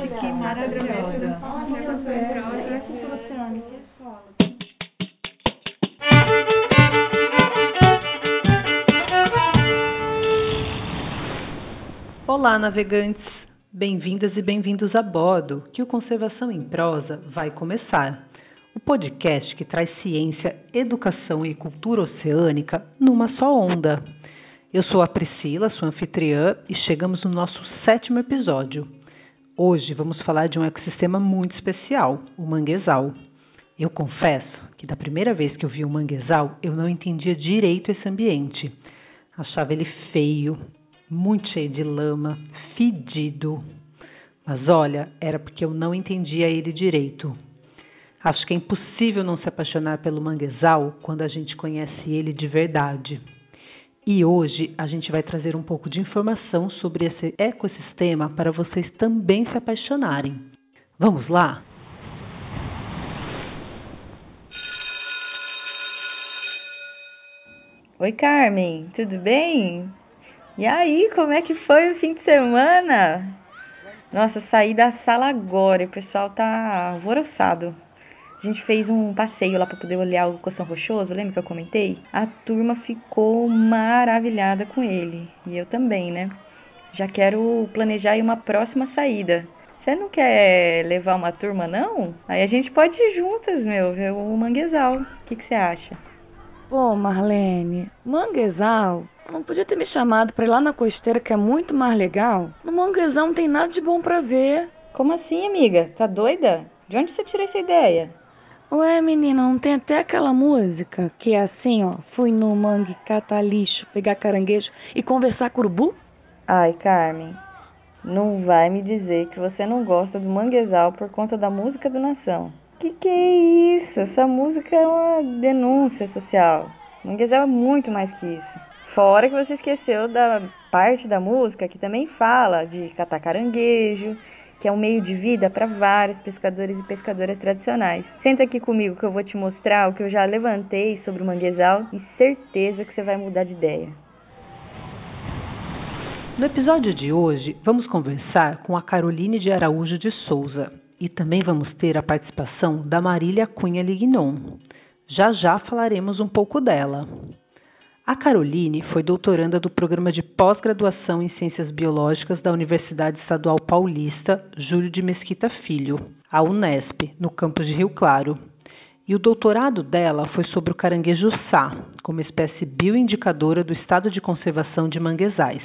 Chiqui maravilhosa. Olá, navegantes! Bem-vindas e bem-vindos a bordo, que o Conservação em Prosa vai começar. O podcast que traz ciência, educação e cultura oceânica numa só onda. Eu sou a Priscila, sua anfitriã, e chegamos no nosso sétimo episódio. Hoje vamos falar de um ecossistema muito especial, o manguezal. Eu confesso que da primeira vez que eu vi o manguezal, eu não entendia direito esse ambiente. Achava ele feio, muito cheio de lama, fedido. Mas olha, era porque eu não entendia ele direito. Acho que é impossível não se apaixonar pelo manguezal quando a gente conhece ele de verdade. E hoje a gente vai trazer um pouco de informação sobre esse ecossistema para vocês também se apaixonarem. Vamos lá? Oi, Carmen, tudo bem? E aí, como é que foi o fim de semana? Nossa, saí da sala agora e o pessoal tá alvoroçado. A gente fez um passeio lá para poder olhar o Coção Rochoso, lembra que eu comentei? A turma ficou maravilhada com ele. E eu também, né? Já quero planejar aí uma próxima saída. Você não quer levar uma turma, não? Aí a gente pode ir juntas, meu, ver o manguezal. O que, que você acha? Pô, Marlene, manguezal? Não podia ter me chamado pra ir lá na costeira, que é muito mais legal? No manguezal não tem nada de bom pra ver. Como assim, amiga? Tá doida? De onde você tirou essa ideia? Ué, menina, não tem até aquela música que é assim, ó. Fui no mangue catar lixo, pegar caranguejo e conversar com urubu? Ai, Carmen, não vai me dizer que você não gosta do manguezal por conta da música do Nação. Que que é isso? Essa música é uma denúncia social. Manguezal é muito mais que isso. Fora que você esqueceu da parte da música que também fala de catar caranguejo, que é um meio de vida para vários pescadores e pescadoras tradicionais. Senta aqui comigo que eu vou te mostrar o que eu já levantei sobre o manguezal e certeza que você vai mudar de ideia. No episódio de hoje, vamos conversar com a Caroline de Araújo de Souza e também vamos ter a participação da Marília Cunha Lignon. Já já falaremos um pouco dela. A Caroline foi doutoranda do programa de pós-graduação em Ciências Biológicas da Universidade Estadual Paulista Júlio de Mesquita Filho, a Unesp, no campus de Rio Claro. E o doutorado dela foi sobre o caranguejo sá, como espécie bioindicadora do estado de conservação de manguezais.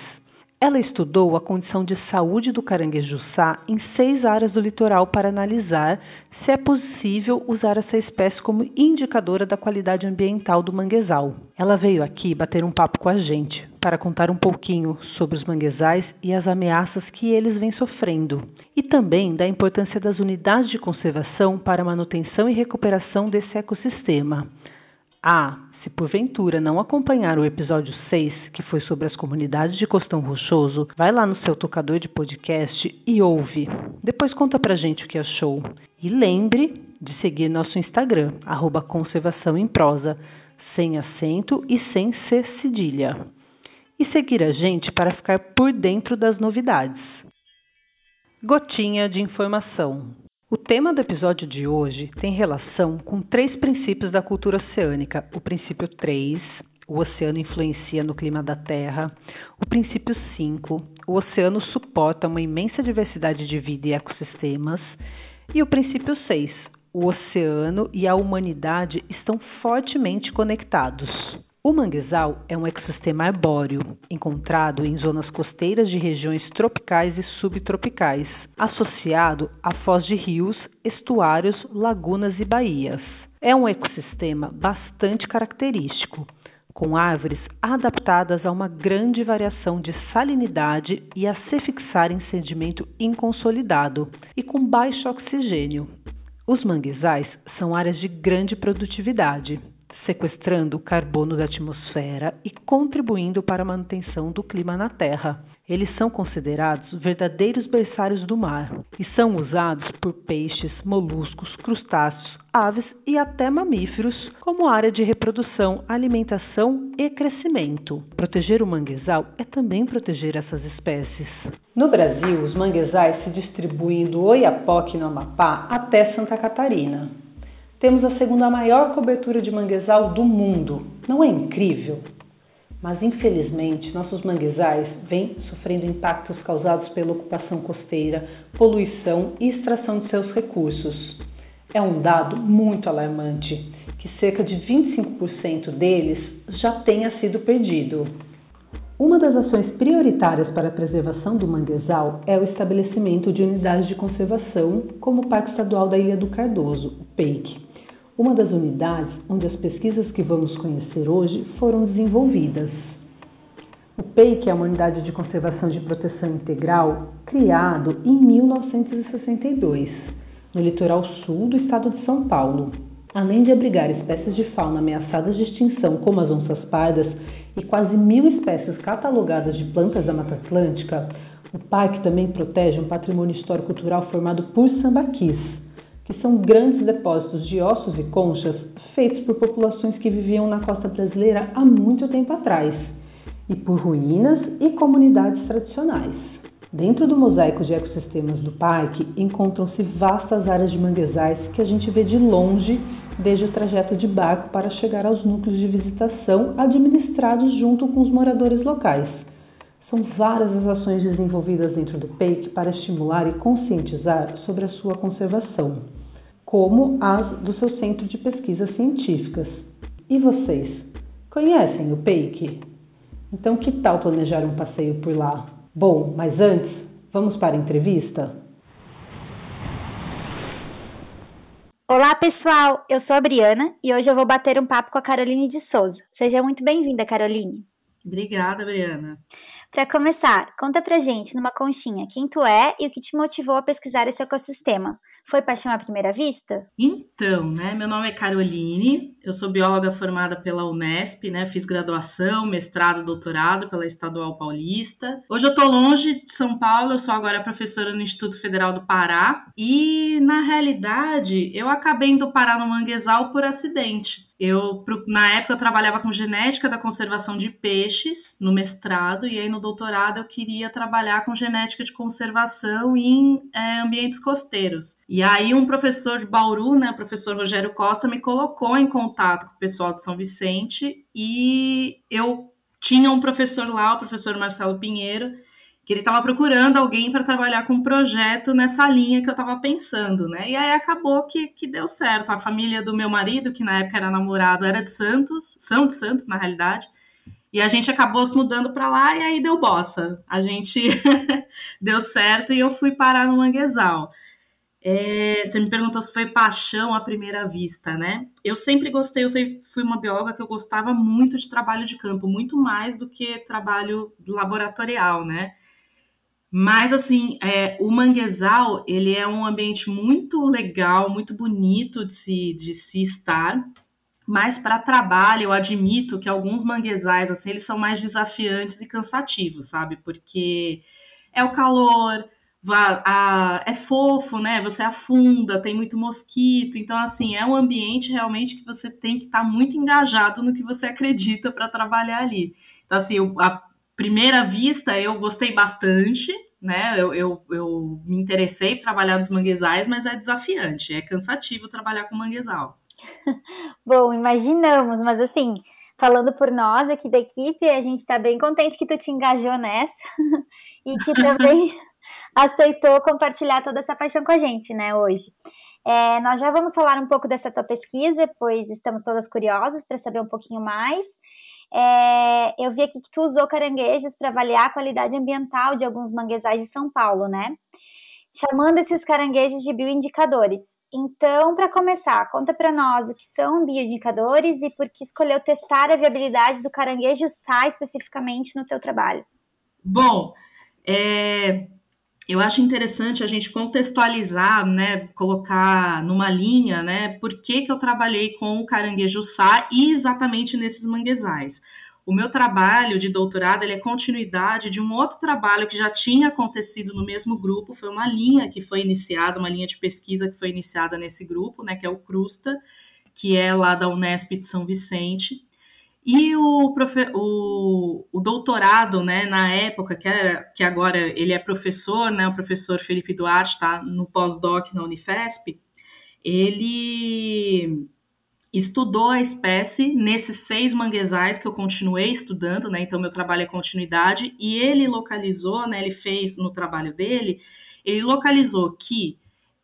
Ela estudou a condição de saúde do caranguejo-sá em seis áreas do litoral para analisar se é possível usar essa espécie como indicadora da qualidade ambiental do manguezal. Ela veio aqui bater um papo com a gente para contar um pouquinho sobre os manguezais e as ameaças que eles vêm sofrendo, e também da importância das unidades de conservação para a manutenção e recuperação desse ecossistema. Ah, se porventura não acompanhar o episódio 6, que foi sobre as comunidades de Costão Rochoso, vai lá no seu tocador de podcast e ouve. Depois conta pra gente o que achou. E lembre de seguir nosso Instagram, arroba conservação em prosa, sem acento e sem C cedilha. E seguir a gente para ficar por dentro das novidades. Gotinha de informação. O tema do episódio de hoje tem relação com três princípios da cultura oceânica. O princípio 3, o oceano influencia no clima da Terra. O princípio 5, o oceano suporta uma imensa diversidade de vida e ecossistemas. E o princípio 6, o oceano e a humanidade estão fortemente conectados. O manguezal é um ecossistema arbóreo, encontrado em zonas costeiras de regiões tropicais e subtropicais, associado a foz de rios, estuários, lagunas e baías. É um ecossistema bastante característico, com árvores adaptadas a uma grande variação de salinidade e a se fixar em sedimento inconsolidado e com baixo oxigênio. Os manguezais são áreas de grande produtividade sequestrando o carbono da atmosfera e contribuindo para a manutenção do clima na Terra. Eles são considerados verdadeiros berçários do mar e são usados por peixes, moluscos, crustáceos, aves e até mamíferos como área de reprodução, alimentação e crescimento. Proteger o manguezal é também proteger essas espécies. No Brasil, os manguezais se distribuem do Oiapoque no Amapá até Santa Catarina. Temos a segunda maior cobertura de manguezal do mundo. Não é incrível? Mas infelizmente, nossos manguezais vêm sofrendo impactos causados pela ocupação costeira, poluição e extração de seus recursos. É um dado muito alarmante que cerca de 25% deles já tenha sido perdido. Uma das ações prioritárias para a preservação do manguezal é o estabelecimento de unidades de conservação, como o Parque Estadual da Ilha do Cardoso, o PEIC uma das unidades onde as pesquisas que vamos conhecer hoje foram desenvolvidas. O PEIC é uma unidade de conservação de proteção integral criado em 1962, no litoral sul do estado de São Paulo. Além de abrigar espécies de fauna ameaçadas de extinção, como as onças pardas, e quase mil espécies catalogadas de plantas da Mata Atlântica, o parque também protege um patrimônio histórico-cultural formado por sambaquis, que são grandes depósitos de ossos e conchas feitos por populações que viviam na costa brasileira há muito tempo atrás, e por ruínas e comunidades tradicionais. Dentro do mosaico de ecossistemas do parque encontram-se vastas áreas de manguezais que a gente vê de longe desde o trajeto de barco para chegar aos núcleos de visitação administrados junto com os moradores locais. São várias as ações desenvolvidas dentro do PEIC para estimular e conscientizar sobre a sua conservação como as do seu centro de pesquisas científicas. E vocês, conhecem o PEIC? Então, que tal planejar um passeio por lá? Bom, mas antes, vamos para a entrevista? Olá, pessoal! Eu sou a Briana e hoje eu vou bater um papo com a Caroline de Souza. Seja muito bem-vinda, Caroline. Obrigada, Briana. Para começar, conta pra gente, numa conchinha, quem tu é e o que te motivou a pesquisar esse ecossistema. Foi paixão à primeira vista? Então, né, meu nome é Caroline, eu sou bióloga formada pela Unesp, né, fiz graduação, mestrado, doutorado pela Estadual Paulista. Hoje eu estou longe de São Paulo, eu sou agora professora no Instituto Federal do Pará e, na realidade, eu acabei indo parar no Manguezal por acidente. Eu, na época, eu trabalhava com genética da conservação de peixes no mestrado, e aí no doutorado eu queria trabalhar com genética de conservação em é, ambientes costeiros. E aí um professor de Bauru, né, o professor Rogério Costa, me colocou em contato com o pessoal de São Vicente e eu tinha um professor lá, o professor Marcelo Pinheiro, que ele estava procurando alguém para trabalhar com um projeto nessa linha que eu estava pensando, né? E aí acabou que, que deu certo. A família do meu marido, que na época era namorado, era de Santos, São de Santos, na realidade, e a gente acabou se mudando para lá e aí deu bossa. A gente deu certo e eu fui parar no Manguezal. É, você me perguntou se foi paixão à primeira vista, né? Eu sempre gostei, eu fui uma bióloga que eu gostava muito de trabalho de campo, muito mais do que trabalho laboratorial, né? Mas, assim, é, o manguezal, ele é um ambiente muito legal, muito bonito de se, de se estar. Mas para trabalho, eu admito que alguns manguezais, assim, eles são mais desafiantes e cansativos, sabe? Porque é o calor, a, é fofo, né? Você afunda, tem muito mosquito. Então, assim, é um ambiente realmente que você tem que estar tá muito engajado no que você acredita para trabalhar ali. Então, assim, eu, a primeira vista eu gostei bastante, né? Eu, eu, eu me interessei em trabalhar nos manguezais, mas é desafiante, é cansativo trabalhar com manguezal. Bom, imaginamos, mas assim, falando por nós aqui da equipe, a gente está bem contente que tu te engajou nessa e que também aceitou compartilhar toda essa paixão com a gente, né, hoje. É, nós já vamos falar um pouco dessa tua pesquisa, pois estamos todas curiosas para saber um pouquinho mais. É, eu vi aqui que tu usou caranguejos para avaliar a qualidade ambiental de alguns manguezais de São Paulo, né? Chamando esses caranguejos de bioindicadores. Então, para começar, conta para nós o que são bioindicadores e por que escolheu testar a viabilidade do caranguejo SAI especificamente no seu trabalho. Bom, é, eu acho interessante a gente contextualizar, né, colocar numa linha, né, por que, que eu trabalhei com o caranguejo-sá e exatamente nesses manguezais. O meu trabalho de doutorado é continuidade de um outro trabalho que já tinha acontecido no mesmo grupo, foi uma linha que foi iniciada, uma linha de pesquisa que foi iniciada nesse grupo, né, que é o CRUSTA, que é lá da Unesp de São Vicente, e o, o, o, doutorado, né, na época, que, era, que agora ele é professor, né, o professor Felipe Duarte está no pós-doc na Unifesp, ele estudou a espécie nesses seis manguezais que eu continuei estudando, né, então meu trabalho é continuidade, e ele localizou, né, ele fez no trabalho dele, ele localizou que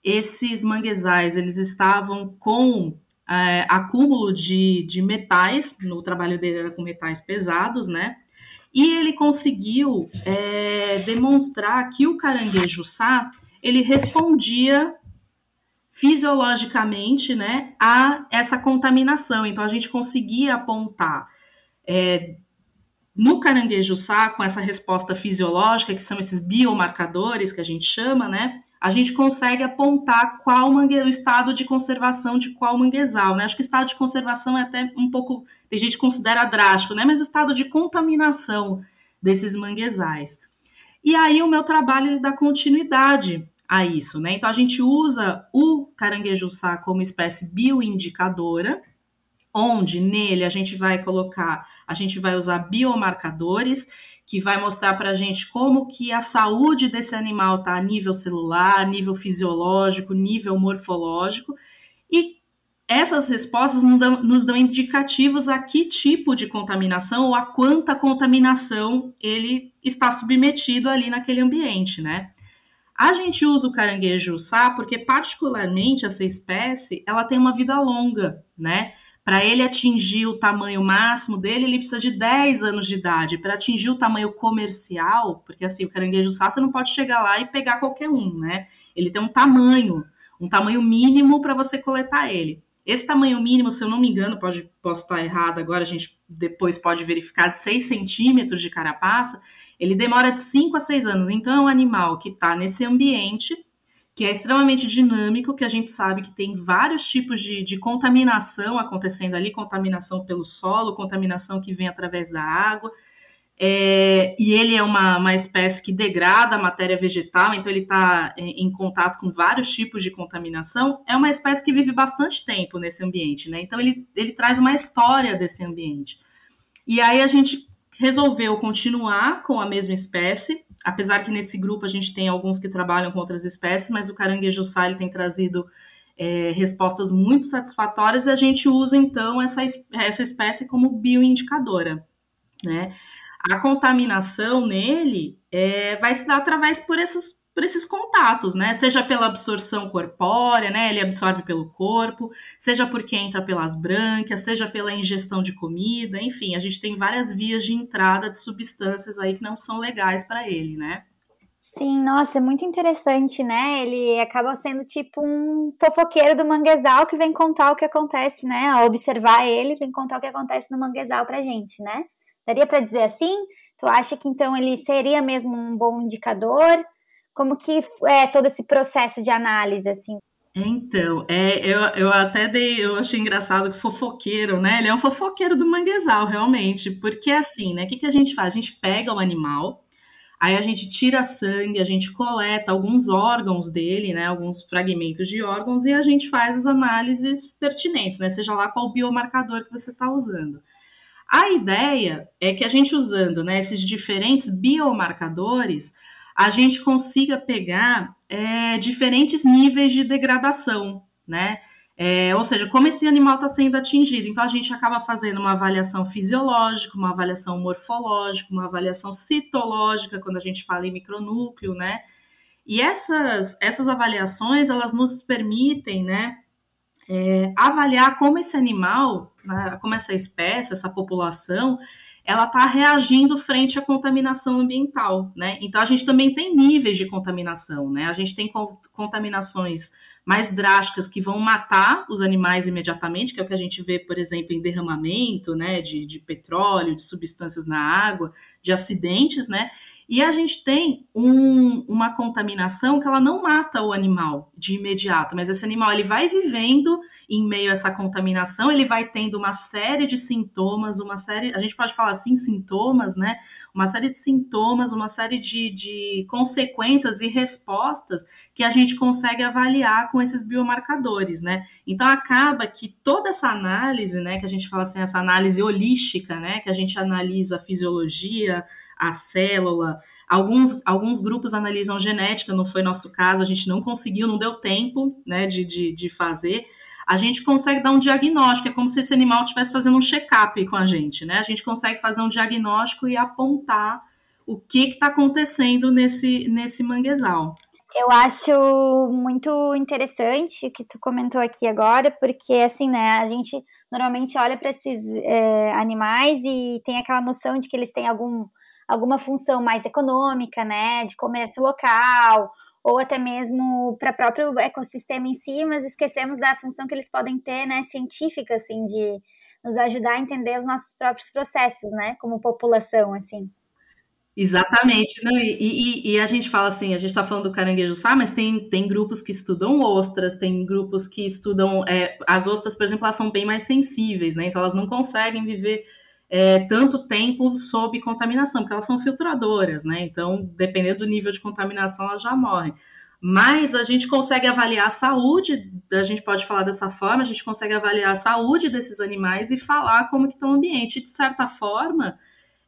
esses manguezais, eles estavam com é, acúmulo de, de metais, no trabalho dele era com metais pesados, né? E ele conseguiu é, demonstrar que o caranguejo sá, ele respondia fisiologicamente, né, a essa contaminação. Então, a gente conseguia apontar é, no caranguejo sá, com essa resposta fisiológica, que são esses biomarcadores que a gente chama, né, a gente consegue apontar qual mangue... o estado de conservação de qual manguezal, né? Acho que estado de conservação é até um pouco, tem gente considera drástico, né? Mas o estado de contaminação desses manguezais. E aí o meu trabalho dá continuidade a isso, né? Então a gente usa o caranguejo-sá como espécie bioindicadora, onde nele a gente vai colocar, a gente vai usar biomarcadores que vai mostrar para a gente como que a saúde desse animal está a nível celular, nível fisiológico, nível morfológico, e essas respostas nos dão, nos dão indicativos a que tipo de contaminação ou a quanta contaminação ele está submetido ali naquele ambiente, né? A gente usa o caranguejo sá porque, particularmente, essa espécie, ela tem uma vida longa, né? Para ele atingir o tamanho máximo dele, ele precisa de 10 anos de idade. Para atingir o tamanho comercial, porque assim, o caranguejo sá, você não pode chegar lá e pegar qualquer um, né? Ele tem um tamanho, um tamanho mínimo para você coletar ele. Esse tamanho mínimo, se eu não me engano, pode, posso estar errado agora, a gente depois pode verificar, 6 centímetros de carapaça, ele demora de 5 a 6 anos. Então, é um animal que está nesse ambiente que é extremamente dinâmico, que a gente sabe que tem vários tipos de, de, contaminação acontecendo ali, contaminação pelo solo, contaminação que vem através da água, é, e ele é uma, uma espécie que degrada a matéria vegetal, então ele está em, em, contato com vários tipos de contaminação, é uma espécie que vive bastante tempo nesse ambiente, né? Então ele, ele traz uma história desse ambiente. E aí a gente resolveu continuar com a mesma espécie, apesar que nesse grupo a gente tem alguns que trabalham com outras espécies, mas o caranguejo sai tem trazido é, respostas muito satisfatórias e a gente usa então essa, essa espécie como bioindicadora, né? A contaminação nele é, vai se dar através por esses, por esses contatos, né? Seja pela absorção corpórea, né? Ele absorve pelo corpo, seja porque entra pelas brânquias, seja pela ingestão de comida, enfim, a gente tem várias vias de entrada de substâncias aí que não são legais para ele, né? Sim, nossa, é muito interessante, né? Ele acaba sendo tipo um fofoqueiro do manguezal que vem contar o que acontece, né? A observar ele, vem contar o que acontece no manguezal pra gente, né? Daria para dizer assim? Tu acha que então ele seria mesmo um bom indicador? Como que é todo esse processo de análise, assim? Então, é, eu, eu até dei, eu achei engraçado que fofoqueiro, né? Ele é um fofoqueiro do manguezal, realmente, porque assim, né? O que, que a gente faz? A gente pega o animal, aí a gente tira sangue, a gente coleta alguns órgãos dele, né? Alguns fragmentos de órgãos e a gente faz as análises pertinentes, né? Seja lá qual biomarcador que você está usando. A ideia é que a gente usando né, esses diferentes biomarcadores, a gente consiga pegar é, diferentes níveis de degradação, né? É, ou seja, como esse animal está sendo atingido. Então, a gente acaba fazendo uma avaliação fisiológica, uma avaliação morfológica, uma avaliação citológica, quando a gente fala em micronúcleo, né? E essas, essas avaliações, elas nos permitem, né, é, avaliar como esse animal, né, como essa espécie, essa população, ela está reagindo frente à contaminação ambiental, né? Então a gente também tem níveis de contaminação, né? A gente tem contaminações mais drásticas que vão matar os animais imediatamente, que é o que a gente vê, por exemplo, em derramamento, né? De, de petróleo, de substâncias na água, de acidentes, né? E a gente tem um, uma contaminação que ela não mata o animal de imediato, mas esse animal ele vai vivendo em meio a essa contaminação, ele vai tendo uma série de sintomas, uma série, a gente pode falar assim, sintomas, né? Uma série de sintomas, uma série de, de consequências e respostas que a gente consegue avaliar com esses biomarcadores, né? Então acaba que toda essa análise, né, que a gente fala assim, essa análise holística, né, que a gente analisa a fisiologia, a célula. Alguns, alguns grupos analisam genética, não foi nosso caso, a gente não conseguiu, não deu tempo né, de, de, de fazer. A gente consegue dar um diagnóstico, é como se esse animal estivesse fazendo um check-up com a gente, né? A gente consegue fazer um diagnóstico e apontar o que está acontecendo nesse, nesse manguezal. Eu acho muito interessante o que tu comentou aqui agora, porque assim, né, a gente normalmente olha para esses é, animais e tem aquela noção de que eles têm algum alguma função mais econômica, né, de comércio local, ou até mesmo para o próprio ecossistema em si, mas esquecemos da função que eles podem ter, né, científica, assim, de nos ajudar a entender os nossos próprios processos, né, como população, assim. Exatamente, né? E, e, e, a gente fala assim, a gente está falando do caranguejo sá, mas tem, tem grupos que estudam ostras, tem grupos que estudam. É, as ostras, por exemplo, elas são bem mais sensíveis, né? Então elas não conseguem viver é, tanto tempo sob contaminação, porque elas são filtradoras, né? Então, dependendo do nível de contaminação, elas já morrem. Mas a gente consegue avaliar a saúde, a gente pode falar dessa forma, a gente consegue avaliar a saúde desses animais e falar como que está o ambiente. De certa forma,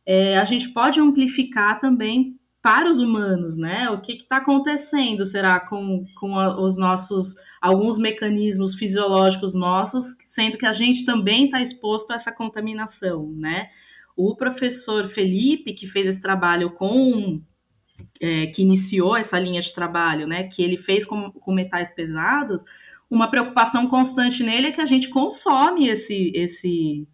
é, a gente pode amplificar também para os humanos, né? O que está acontecendo, será, com, com a, os nossos, alguns mecanismos fisiológicos nossos sendo que a gente também está exposto a essa contaminação, né? O professor Felipe, que fez esse trabalho com, é, que iniciou essa linha de trabalho, né, que ele fez com, com metais pesados, uma preocupação constante nele é que a gente consome esse, esse,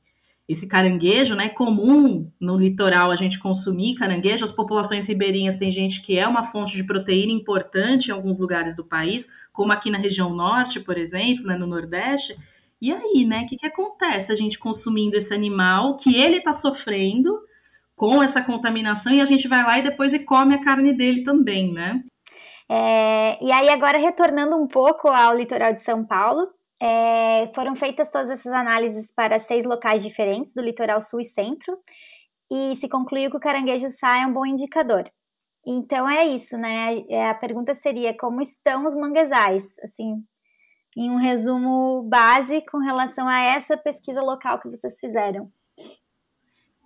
esse caranguejo, né? É comum no litoral a gente consumir caranguejo. As populações ribeirinhas tem gente que é uma fonte de proteína importante em alguns lugares do país, como aqui na região norte, por exemplo, né, no Nordeste. E aí, né? O que, que acontece a gente consumindo esse animal que ele está sofrendo com essa contaminação e a gente vai lá e depois e come a carne dele também, né? É, e aí, agora retornando um pouco ao litoral de São Paulo, é, foram feitas todas essas análises para seis locais diferentes do litoral sul e centro, e se concluiu que o caranguejo sai é um bom indicador. Então é isso, né? É, a pergunta seria como estão os manguezais, assim, em um resumo base com relação a essa pesquisa local que vocês fizeram.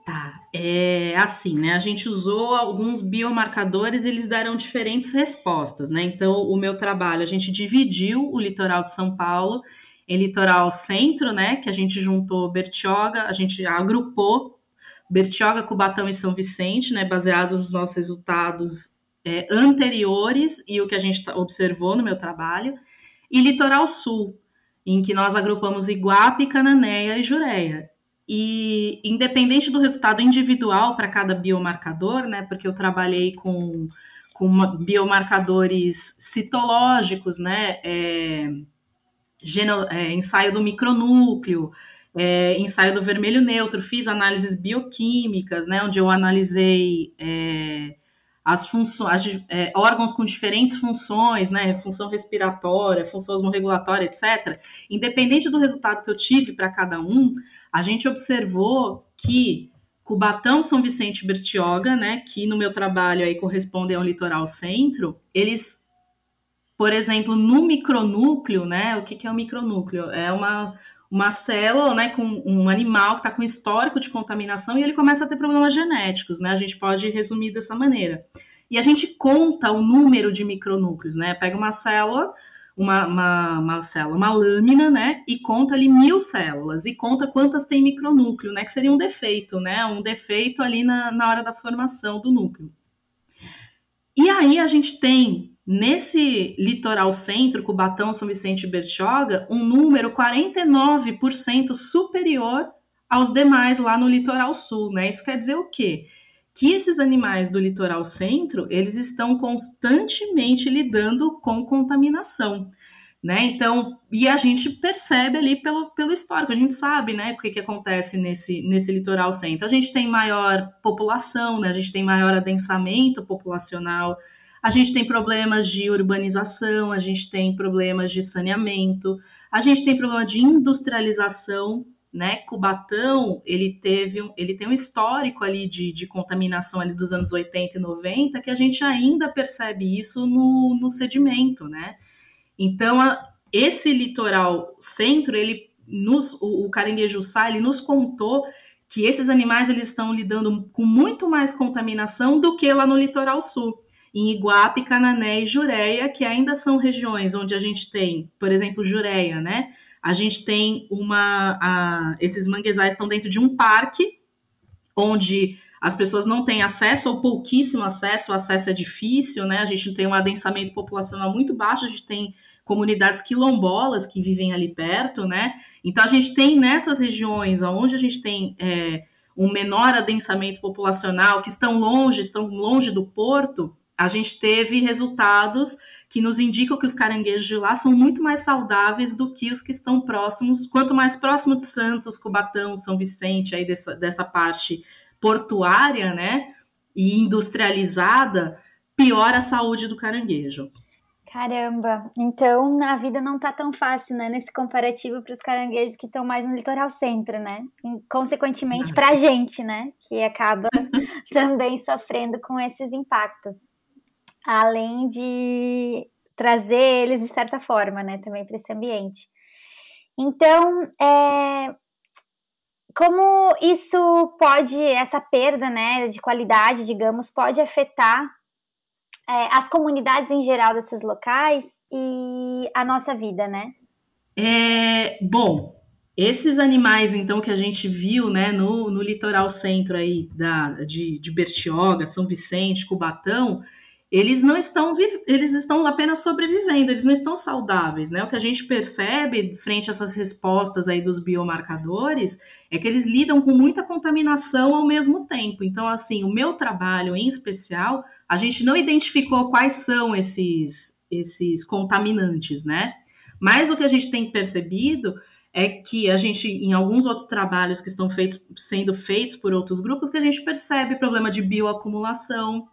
Tá, é assim, né? A gente usou alguns biomarcadores e eles deram diferentes respostas, né? Então, o meu trabalho, a gente dividiu o litoral de São Paulo em litoral centro, né? Que a gente juntou Bertioga, a gente agrupou Bertioga, Cubatão e São Vicente, né? Baseados nos nossos resultados é, anteriores e o que a gente observou no meu trabalho e Litoral Sul, em que nós agrupamos Iguape, Cananéia e Jureia. E independente do resultado individual para cada biomarcador, né, porque eu trabalhei com, com biomarcadores citológicos, né, é, geno, é, ensaio do micronúcleo, é, ensaio do vermelho neutro, fiz análises bioquímicas, né, onde eu analisei é, as funções, é, órgãos com diferentes funções, né, função respiratória, função osmorregulatória, etc. Independente do resultado que eu tive para cada um, a gente observou que Cubatão, São Vicente e Bertioga, né, que no meu trabalho aí correspondem ao litoral centro, eles, por exemplo, no micronúcleo, né, o que, que é o micronúcleo? É uma uma célula, né, com um animal que está com histórico de contaminação e ele começa a ter problemas genéticos, né? A gente pode resumir dessa maneira. E a gente conta o número de micronúcleos, né? Pega uma célula, uma, uma, uma célula, uma lâmina, né? E conta ali mil células e conta quantas tem micronúcleo, né? Que seria um defeito, né? Um defeito ali na, na hora da formação do núcleo. E aí a gente tem Nesse litoral centro, Cubatão, São Vicente e Bertioga, um número 49% superior aos demais lá no litoral sul, né? Isso quer dizer o quê? Que esses animais do litoral centro, eles estão constantemente lidando com contaminação. né? Então, e a gente percebe ali pelo, pelo histórico, a gente sabe, né, o que, que acontece nesse, nesse litoral centro. A gente tem maior população, né? A gente tem maior adensamento populacional, a gente tem problemas de urbanização, a gente tem problemas de saneamento, a gente tem problema de industrialização, né? Cubatão, ele teve um, ele tem um histórico ali de, de contaminação ali dos anos 80 e 90 que a gente ainda percebe isso no, no sedimento, né? Então, a, esse litoral centro, ele nos, o, o caranguejo sá, ele nos contou que esses animais eles estão lidando com muito mais contaminação do que lá no litoral sul, em Iguape, Canané e Jureia, que ainda são regiões onde a gente tem, por exemplo, Jureia, né? A gente tem uma. A, esses manguezais estão dentro de um parque, onde as pessoas não têm acesso ou pouquíssimo acesso, o acesso é difícil, né? A gente tem um adensamento populacional muito baixo, a gente tem comunidades quilombolas que vivem ali perto, né? Então a gente tem nessas regiões onde a gente tem é, um menor adensamento populacional, que estão longe, estão longe do porto, a gente teve resultados que nos indicam que os caranguejos de lá são muito mais saudáveis do que os que estão próximos. Quanto mais próximo de Santos, Cubatão, São Vicente, aí dessa, dessa parte portuária, né, e industrializada, pior a saúde do caranguejo. Caramba, então a vida não tá tão fácil, né, nesse comparativo para os caranguejos que estão mais no litoral centro, né? E, consequentemente para a gente, né, que acaba também sofrendo com esses impactos, além de trazer eles de certa forma, né, também para esse ambiente. Então, é, como isso pode, essa perda, né, de qualidade, digamos, pode afetar é, as comunidades em geral desses locais e a nossa vida, né? É, bom, esses animais, então, que a gente viu, né, no, no litoral centro aí da, de, de Bertioga, São Vicente, Cubatão, eles não estão, eles estão apenas sobrevivendo, eles não estão saudáveis, né? O que a gente percebe frente a essas respostas aí dos biomarcadores é que eles lidam com muita contaminação ao mesmo tempo. Então, assim, o meu trabalho em especial, a gente não identificou quais são esses, esses contaminantes, né? Mas o que a gente tem percebido é que a gente, em alguns outros trabalhos que estão feitos, sendo feitos por outros grupos, que a gente percebe problema de bioacumulação,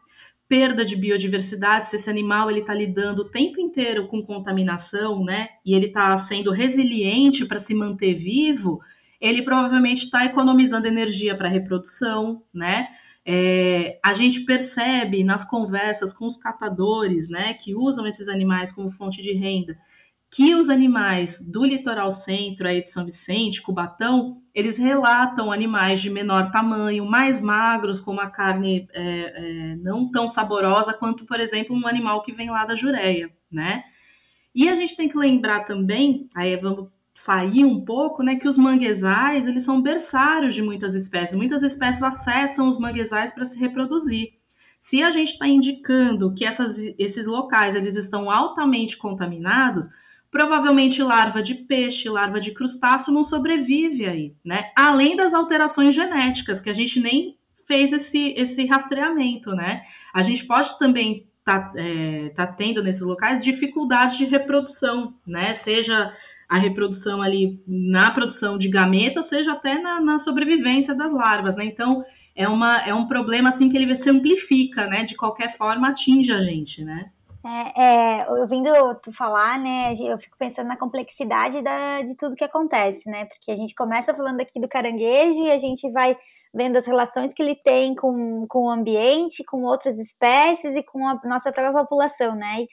perda de biodiversidade, se esse animal ele está lidando o tempo inteiro com contaminação, né? E ele está sendo resiliente para se manter vivo, ele provavelmente está economizando energia para reprodução, né? É, a gente percebe nas conversas com os catadores, né, que usam esses animais como fonte de renda, que os animais do litoral centro, aí de São Vicente, Cubatão, eles relatam animais de menor tamanho, mais magros, com uma carne é, é, não tão saborosa quanto, por exemplo, um animal que vem lá da Jureia, né? E a gente tem que lembrar também, aí vamos sair um pouco, né, que os manguezais, eles são berçários de muitas espécies. Muitas espécies acessam os manguezais para se reproduzir. Se a gente está indicando que essas, esses locais eles estão altamente contaminados, provavelmente larva de peixe, larva de crustáceo não sobrevive aí, né? Além das alterações genéticas, que a gente nem fez esse, esse rastreamento, né? A gente pode também estar tá, é, tá tendo nesses locais dificuldade de reprodução, né? Seja a reprodução ali na produção de gameta, seja até na, na sobrevivência das larvas, né? Então, é, uma, é um problema assim que ele se amplifica, né? De qualquer forma, atinge a gente, né? É, é, ouvindo tu falar, né, eu fico pensando na complexidade da, de tudo que acontece, né? Porque a gente começa falando aqui do caranguejo e a gente vai vendo as relações que ele tem com, com o ambiente, com outras espécies e com a nossa própria população, né?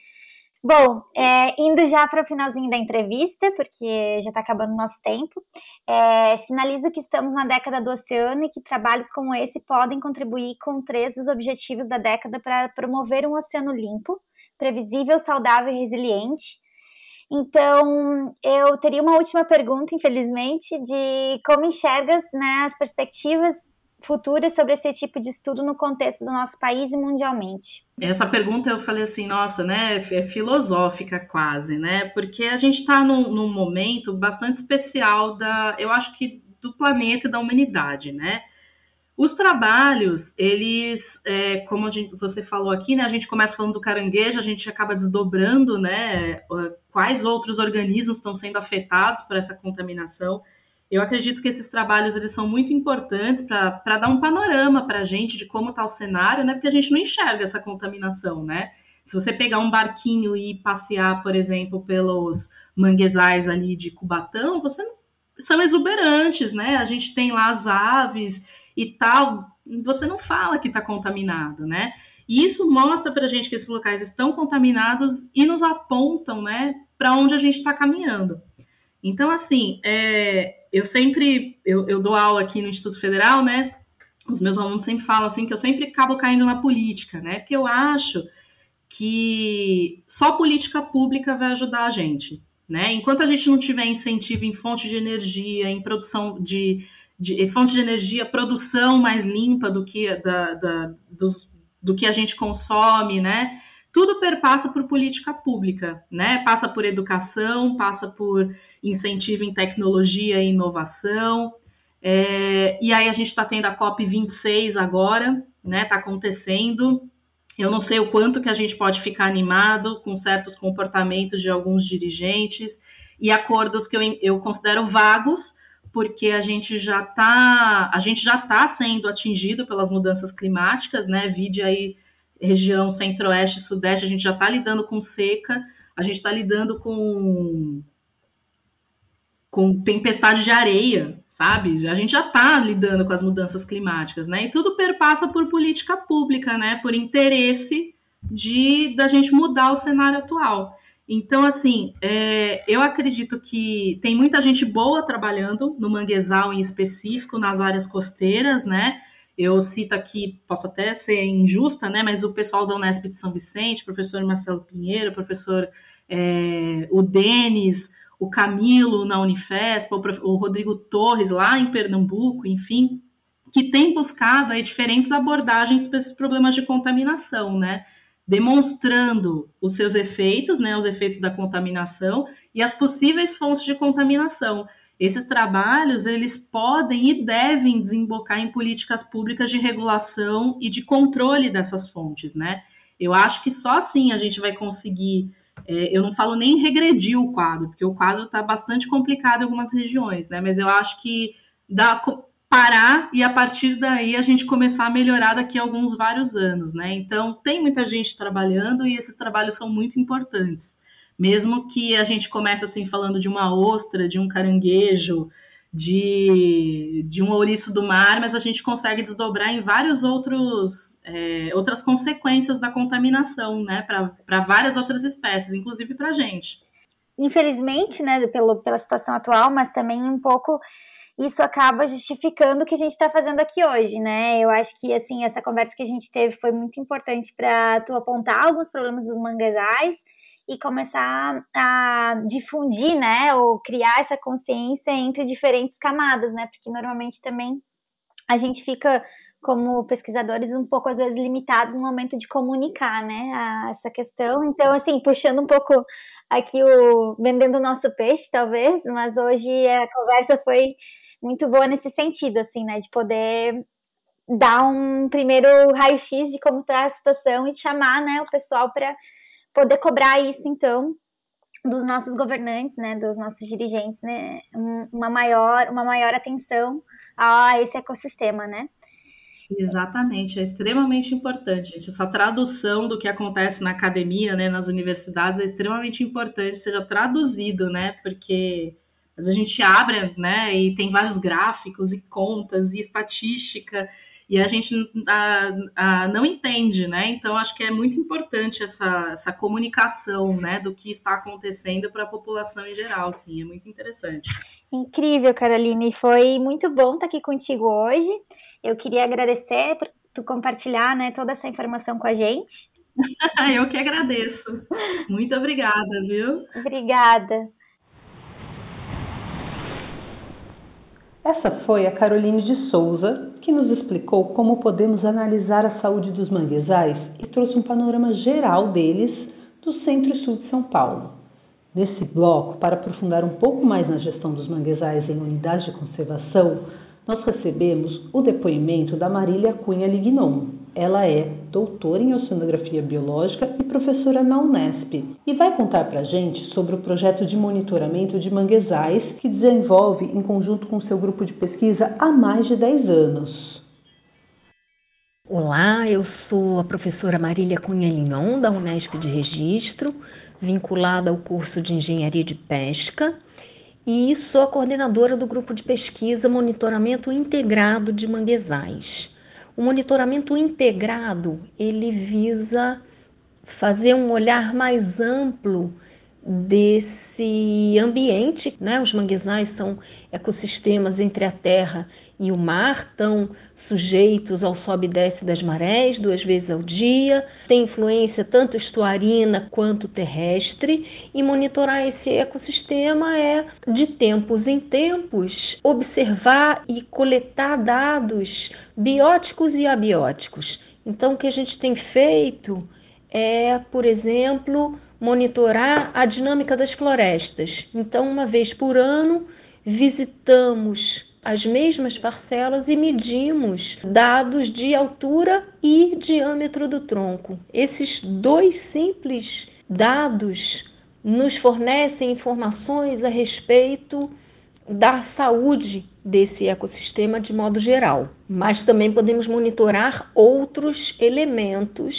Bom, é, indo já para o finalzinho da entrevista, porque já está acabando o nosso tempo, é, sinalizo que estamos na década do oceano e que trabalhos como esse podem contribuir com três dos objetivos da década para promover um oceano limpo, previsível, saudável e resiliente. Então, eu teria uma última pergunta, infelizmente, de como enxergas né, as perspectivas futuras sobre esse tipo de estudo no contexto do nosso país e mundialmente? Essa pergunta eu falei assim, nossa, né, é filosófica quase, né, porque a gente está num, num momento bastante especial da, eu acho que do planeta e da humanidade, né, Os trabalhos, eles, é, como gente, você falou aqui, né, a gente começa falando do caranguejo, a gente acaba desdobrando, né, quais outros organismos estão sendo afetados por essa contaminação. Eu acredito que esses trabalhos eles são muito importantes para dar um panorama para a gente de como está o cenário, né, porque a gente não enxerga essa contaminação, né. Se você pegar um barquinho e passear, por exemplo, pelos manguezais ali de Cubatão, você são exuberantes, né? A gente tem lá as aves, e tal, você não fala que está contaminado, né? E isso mostra para a gente que esses locais estão contaminados e nos apontam, né, para onde a gente está caminhando. Então, assim, é, eu sempre, eu, eu, dou aula aqui no Instituto Federal, né? Os meus alunos sempre falam assim que eu sempre acabo caindo na política, né? Porque eu acho que só política pública vai ajudar a gente, né? Enquanto a gente não tiver incentivo em fonte de energia, em produção de de fonte de energia, produção mais limpa do que, da, da, do, do que a gente consome, né? Tudo perpassa por política pública, né? Passa por educação, passa por incentivo em tecnologia e inovação. É, e aí a gente está tendo a COP26 agora, né? Está acontecendo. Eu não sei o quanto que a gente pode ficar animado com certos comportamentos de alguns dirigentes e acordos que eu, eu considero vagos, porque a gente já está a gente já está sendo atingido pelas mudanças climáticas, né? Vide aí região centro-oeste, sudeste, a gente já está lidando com seca, a gente está lidando com com tempestade de areia, sabe? A gente já está lidando com as mudanças climáticas, né? E tudo perpassa por política pública, né? Por interesse de da gente mudar o cenário atual. Então, assim, é, eu acredito que tem muita gente boa trabalhando no manguezal em específico, nas áreas costeiras, né? Eu cito aqui, posso até ser injusta, né? Mas o pessoal da Unesp de São Vicente, professor Marcelo Pinheiro, professor é, o Denis, o Camilo na Unifesp, o, Rodrigo Torres lá em Pernambuco, enfim, que tem buscado aí diferentes abordagens para esses problemas de contaminação, né? Demonstrando os seus efeitos, né, os efeitos da contaminação e as possíveis fontes de contaminação. Esses trabalhos, eles podem e devem desembocar em políticas públicas de regulação e de controle dessas fontes, né? Eu acho que só assim a gente vai conseguir, é, eu não falo nem regredir o quadro, porque o quadro está bastante complicado em algumas regiões, né? Mas eu acho que dá, parar e a partir daí a gente começar a melhorar daqui a alguns vários anos, né? Então tem muita gente trabalhando e esses trabalhos são muito importantes. Mesmo que a gente comece assim falando de uma ostra, de um caranguejo, de, de um ouriço do mar, mas a gente consegue desdobrar em vários outros é, outras consequências da contaminação, né? Para várias outras espécies, inclusive para a gente. Infelizmente, né, pelo, pela situação atual, mas também um pouco isso acaba justificando o que a gente está fazendo aqui hoje, né? Eu acho que assim essa conversa que a gente teve foi muito importante para tu apontar alguns problemas dos manguezais e começar a difundir, né, ou criar essa consciência entre diferentes camadas, né? Porque normalmente também a gente fica como pesquisadores um pouco às vezes limitados no momento de comunicar, né, a, essa questão. Então, assim, puxando um pouco aqui o vendendo o nosso peixe, talvez, mas hoje a conversa foi muito boa nesse sentido, assim, né? De poder dar um primeiro raio-x de como está a situação e chamar, né, o pessoal para poder cobrar isso, então, dos nossos governantes, né, dos nossos dirigentes, né, uma maior, uma maior atenção a esse ecossistema, né? Exatamente, é extremamente importante, gente. Essa tradução do que acontece na academia, né, nas universidades, é extremamente importante, seja traduzido, né, porque a gente abre, né, e tem vários gráficos e contas e estatística, e a gente a, a, não entende, né? Então, acho que é muito importante essa, essa comunicação, né, do que está acontecendo para a população em geral, sim, é muito interessante. Incrível, Caroline, foi muito bom estar aqui contigo hoje. Eu queria agradecer por tu compartilhar, né, toda essa informação com a gente. Eu que agradeço. Muito obrigada, viu? Obrigada. Essa foi a Caroline de Souza, que nos explicou como podemos analisar a saúde dos manguezais e trouxe um panorama geral deles do centro e sul de São Paulo. Nesse bloco, para aprofundar um pouco mais na gestão dos manguezais em unidades de conservação, nós recebemos o depoimento da Marília Cunha Lignon. Ela é doutora em Oceanografia Biológica e professora na Unesp e vai contar para a gente sobre o projeto de monitoramento de manguezais que desenvolve em conjunto com seu grupo de pesquisa há mais de 10 anos. Olá, eu sou a professora Marília Cunha Lignon, da Unesp de Registro, vinculada ao curso de Engenharia de Pesca e sou a coordenadora do grupo de pesquisa Monitoramento Integrado de Manguezais. O monitoramento integrado, ele visa fazer um olhar mais amplo desse ambiente, né? Os manguezais são ecossistemas entre a terra e o mar, estão sujeitos ao sobe e desce das marés duas vezes ao dia, tem influência tanto estuarina quanto terrestre, e monitorar esse ecossistema é, de tempos em tempos, observar e coletar dados bióticos e abióticos. Então, o que a gente tem feito é, por exemplo, monitorar a dinâmica das florestas. Então, uma vez por ano, visitamos as mesmas parcelas e medimos dados de altura e diâmetro do tronco. Esses dois simples dados nos fornecem informações a respeito da saúde desse ecossistema de modo geral, mas também podemos monitorar outros elementos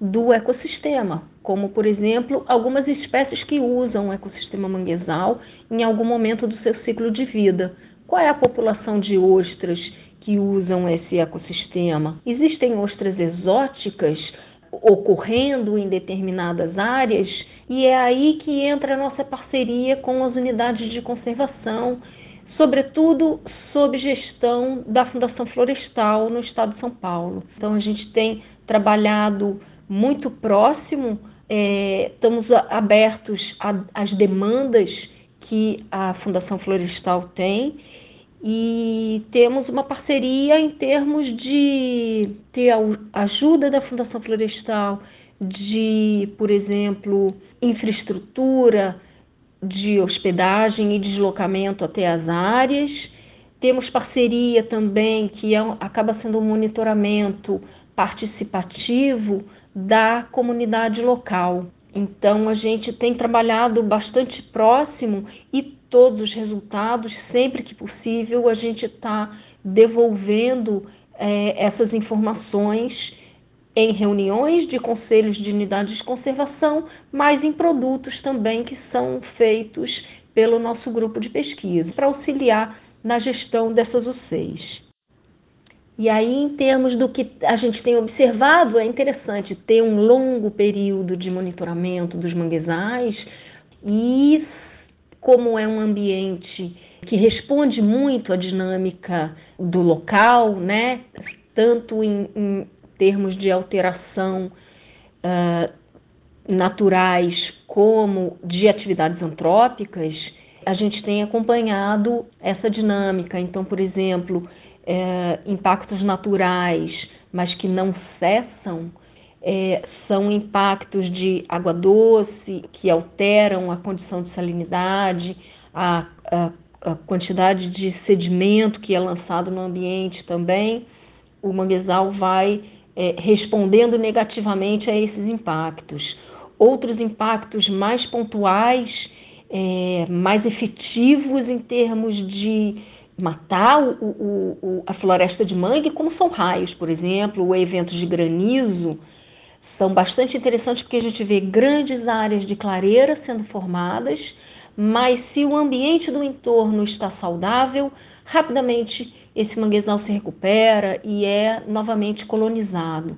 do ecossistema, como por exemplo algumas espécies que usam o ecossistema manguezal em algum momento do seu ciclo de vida, qual é a população de ostras que usam esse ecossistema? Existem ostras exóticas ocorrendo em determinadas áreas e é aí que entra a nossa parceria com as unidades de conservação, sobretudo sob gestão da Fundação Florestal no estado de São Paulo. Então a gente tem trabalhado muito próximo, é, estamos abertos às demandas que a Fundação Florestal tem e temos uma parceria em termos de ter a ajuda da Fundação Florestal, de, por exemplo, infraestrutura de hospedagem e deslocamento até as áreas. Temos parceria também, que é, acaba sendo um monitoramento participativo da comunidade local. Então, a gente tem trabalhado bastante próximo e todos os resultados, sempre que possível, a gente está devolvendo é, essas informações em reuniões de conselhos de unidades de conservação, mas em produtos também que são feitos pelo nosso grupo de pesquisa, para auxiliar na gestão dessas UCs. E aí, em termos do que a gente tem observado, é interessante ter um longo período de monitoramento dos manguezais e como é um ambiente que responde muito à dinâmica do local, né? tanto em, em termos de alteração uh, naturais como de atividades antrópicas, a gente tem acompanhado essa dinâmica. Então, por exemplo, é, impactos naturais, mas que não cessam, é, são impactos de água doce que alteram a condição de salinidade, a, a, a quantidade de sedimento que é lançado no ambiente também. O manguezal vai é, respondendo negativamente a esses impactos. Outros impactos mais pontuais, é, mais efetivos em termos de matar o, o, o, a floresta de mangue, como são raios, por exemplo, ou eventos de granizo, são bastante interessantes porque a gente vê grandes áreas de clareira sendo formadas, mas se o ambiente do entorno está saudável, rapidamente esse manguezal se recupera e é novamente colonizado.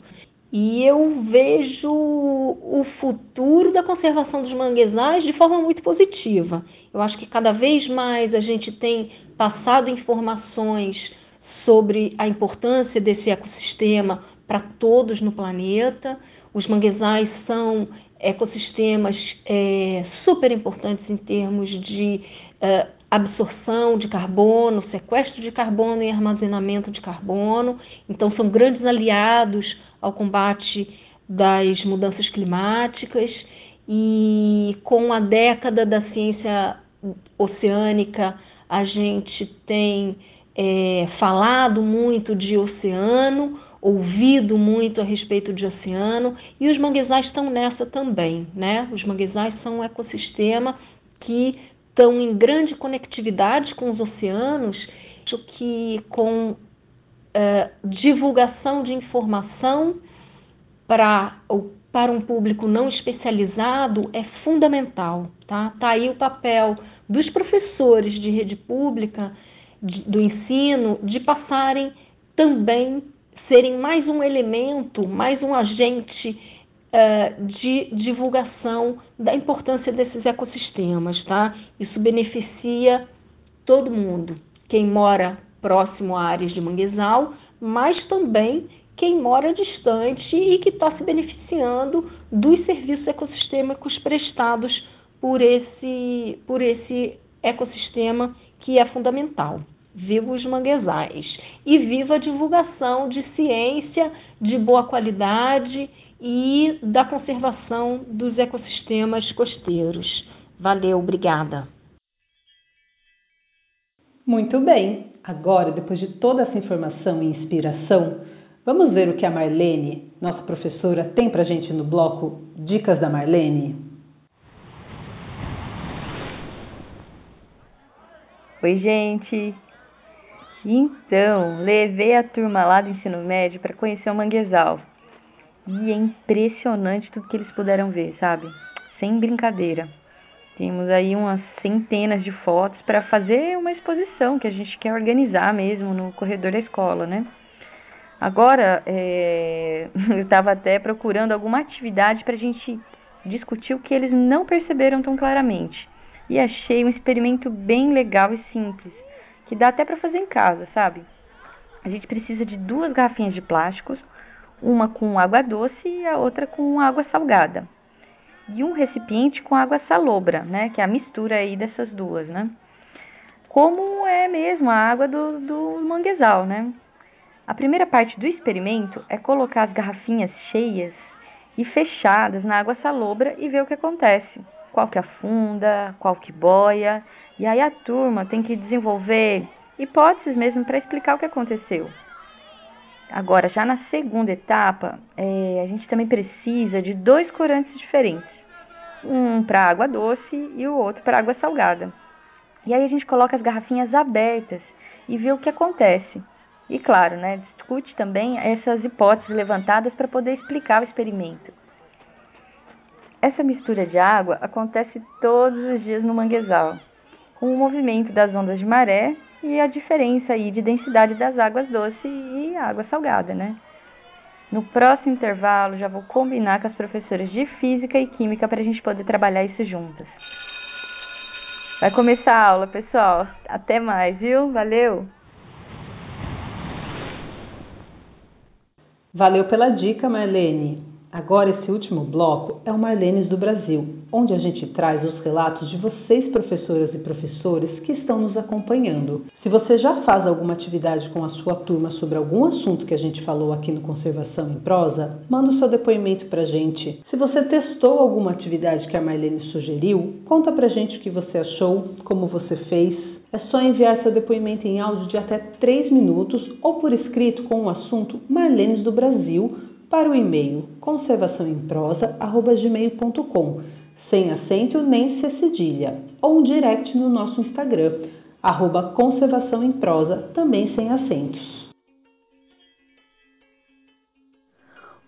E eu vejo o futuro da conservação dos manguezais de forma muito positiva. Eu acho que cada vez mais a gente tem passado informações sobre a importância desse ecossistema para todos no planeta. Os manguezais são ecossistemas é, super importantes em termos de é, absorção de carbono, sequestro de carbono e armazenamento de carbono. Então, são grandes aliados ao combate das mudanças climáticas. E com a década da ciência oceânica, a gente tem é, falado muito de oceano, ouvido muito a respeito de oceano, e os manguezais estão nessa também, né? Os manguezais são um ecossistema que estão em grande conectividade com os oceanos, que com é, divulgação de informação para, para um público não especializado é fundamental. Tá? tá aí o papel dos professores de rede pública, de, do ensino, de passarem também, serem mais um elemento, mais um agente de divulgação da importância desses ecossistemas. Tá? Isso beneficia todo mundo, quem mora próximo a áreas de manguezal, mas também quem mora distante e que está se beneficiando dos serviços ecossistêmicos prestados por esse, por esse ecossistema que é fundamental. Viva os manguezais e viva a divulgação de ciência de boa qualidade e da conservação dos ecossistemas costeiros. Valeu, obrigada. Muito bem. Agora, depois de toda essa informação e inspiração, vamos ver o que a Marlene, nossa professora, tem para gente no bloco Dicas da Marlene? Oi, gente! Então, levei a turma lá do ensino médio para conhecer o manguezal. E é impressionante tudo que eles puderam ver, sabe? Sem brincadeira. Temos aí umas centenas de fotos para fazer uma exposição que a gente quer organizar mesmo no corredor da escola, né? Agora, é... eu estava até procurando alguma atividade para a gente discutir o que eles não perceberam tão claramente e achei um experimento bem legal e simples, que dá até para fazer em casa, sabe? A gente precisa de duas garrafinhas de plásticos, uma com água doce e a outra com água salgada. E um recipiente com água salobra, né, que é a mistura aí dessas duas, né? Como é mesmo a água do, do manguezal, né? A primeira parte do experimento é colocar as garrafinhas cheias e fechadas na água salobra e ver o que acontece qual que afunda, qual que boia. E aí a turma tem que desenvolver hipóteses mesmo para explicar o que aconteceu. Agora, já na segunda etapa, é, a gente também precisa de dois corantes diferentes. Um para água doce e o outro para água salgada. E aí a gente coloca as garrafinhas abertas e vê o que acontece. E claro, né, discute também essas hipóteses levantadas para poder explicar o experimento. Essa mistura de água acontece todos os dias no manguezal, com o movimento das ondas de maré e a diferença aí de densidade das águas doce e água salgada, né? No próximo intervalo já vou combinar com as professoras de física e química para a gente poder trabalhar isso juntas. Vai começar a aula, pessoal. Até mais, viu? Valeu! Valeu pela dica, Marlene. Agora, esse último bloco é o Marlenes do Brasil, onde a gente traz os relatos de vocês, professoras e professores, que estão nos acompanhando. Se você já faz alguma atividade com a sua turma sobre algum assunto que a gente falou aqui no Conservação em Prosa, manda o seu depoimento para a gente. Se você testou alguma atividade que a Marlene sugeriu, conta para a gente o que você achou, como você fez. É só enviar seu depoimento em áudio de até 3 minutos ou por escrito com o assunto Marlenes do Brasil para o e-mail conservaçãoemprosa@gmail.com, sem acento nem cedilha, ou um direct no nosso Instagram, arroba conservação em prosa, também sem acentos.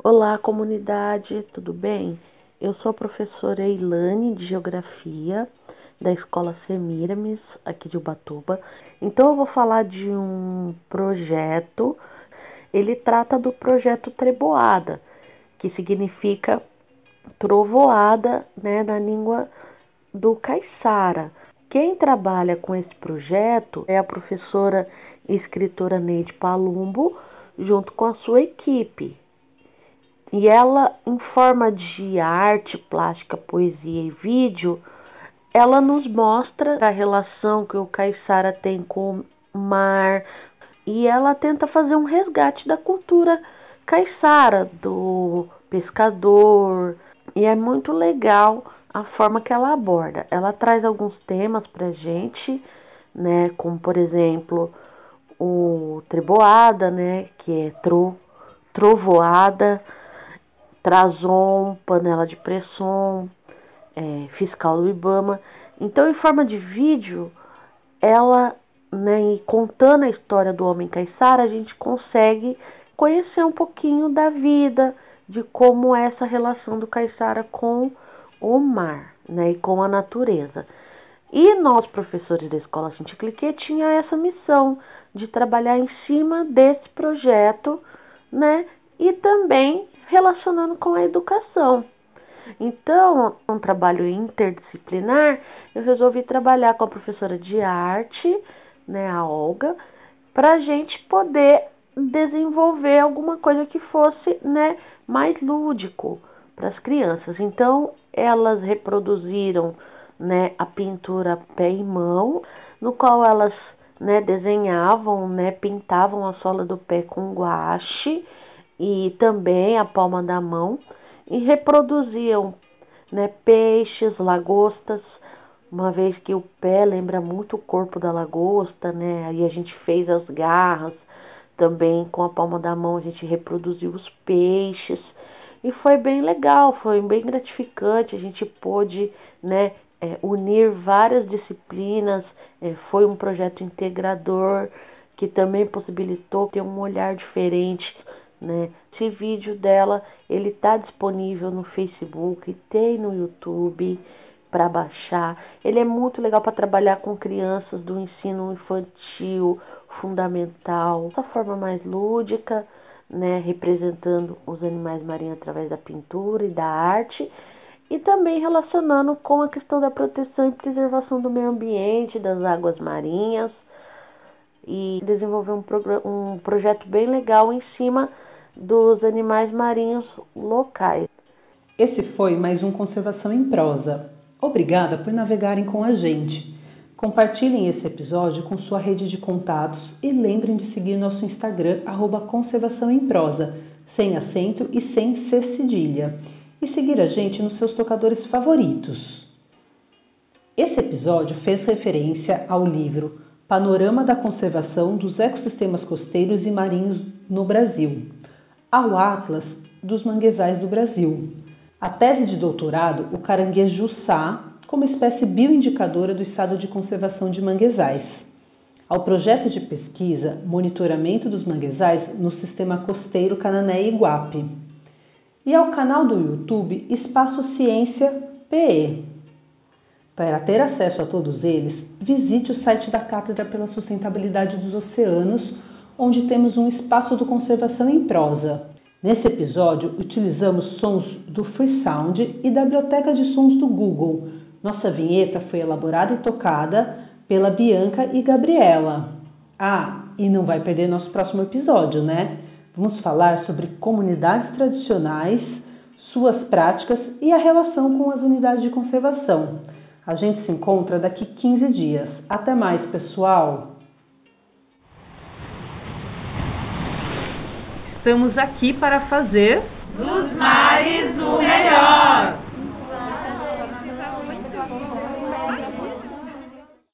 Olá, comunidade, tudo bem? Eu sou a professora Eilane de Geografia da Escola Semiramis, aqui de Ubatuba. Então, eu vou falar de um projeto ele trata do projeto Treboada, que significa trovoada né, na língua do caiçara. Quem trabalha com esse projeto é a professora e escritora Neide Palumbo, junto com a sua equipe. E ela, em forma de arte, plástica, poesia e vídeo, ela nos mostra a relação que o caiçara tem com o mar, e ela tenta fazer um resgate da cultura caiçara, do pescador, e é muito legal a forma que ela aborda. Ela traz alguns temas pra gente, né, como por exemplo, o treboada, né, que é tro, trovoada, trazon, panela de pressão, é, fiscal do IBAMA. Então, em forma de vídeo, ela, né, e contando a história do homem caiçara, a gente consegue conhecer um pouquinho da vida, de como é essa relação do caiçara com o mar, né, e com a natureza. E nós, professores da Escola Cinti Cliquet, tinha essa missão de trabalhar em cima desse projeto, né, e também relacionando com a educação. Então, um trabalho interdisciplinar, eu resolvi trabalhar com a professora de arte, né, a Olga, para a gente poder desenvolver alguma coisa que fosse, né, mais lúdico para as crianças. Então, elas reproduziram, né, a pintura pé e mão, no qual elas, né, desenhavam, né, pintavam a sola do pé com guache e também a palma da mão e reproduziam né, peixes, lagostas, uma vez que o pé lembra muito o corpo da lagosta, né? Aí a gente fez as garras, também com a palma da mão a gente reproduziu os peixes e foi bem legal, foi bem gratificante. A gente pôde, né, é, unir várias disciplinas. É, foi um projeto integrador que também possibilitou ter um olhar diferente né? Esse vídeo dela, ele tá disponível no Facebook, tem no YouTube para baixar. Ele é muito legal para trabalhar com crianças do ensino infantil, fundamental, essa forma mais lúdica, né, representando os animais marinhos através da pintura e da arte, e também relacionando com a questão da proteção e preservação do meio ambiente, das águas marinhas, e desenvolver um, um projeto bem legal em cima dos animais marinhos locais. Esse foi mais um Conservação em Prosa. Obrigada por navegarem com a gente. Compartilhem esse episódio com sua rede de contatos e lembrem de seguir nosso Instagram, arroba Conservação em Prosa, sem acento e sem C cedilha. E seguir a gente nos seus tocadores favoritos. Esse episódio fez referência ao livro Panorama da Conservação dos Ecossistemas Costeiros e Marinhos no Brasil, ao Atlas dos Manguezais do Brasil. A tese de doutorado, o caranguejo sá, como espécie bioindicadora do estado de conservação de manguezais. Ao projeto de pesquisa Monitoramento dos Manguezais no Sistema Costeiro Canané e Iguape. E ao canal do YouTube Espaço Ciência PE. Para ter acesso a todos eles, visite o site da Cátedra pela Sustentabilidade dos Oceanos onde temos um espaço de conservação em prosa. Nesse episódio, utilizamos sons do Free Sound e da biblioteca de sons do Google. Nossa vinheta foi elaborada e tocada pela Bianca e Gabriela. Ah, e não vai perder nosso próximo episódio, né? Vamos falar sobre comunidades tradicionais, suas práticas e a relação com as unidades de conservação. A gente se encontra daqui 15 dias. Até mais, pessoal! Estamos aqui para fazer dos mares o melhor.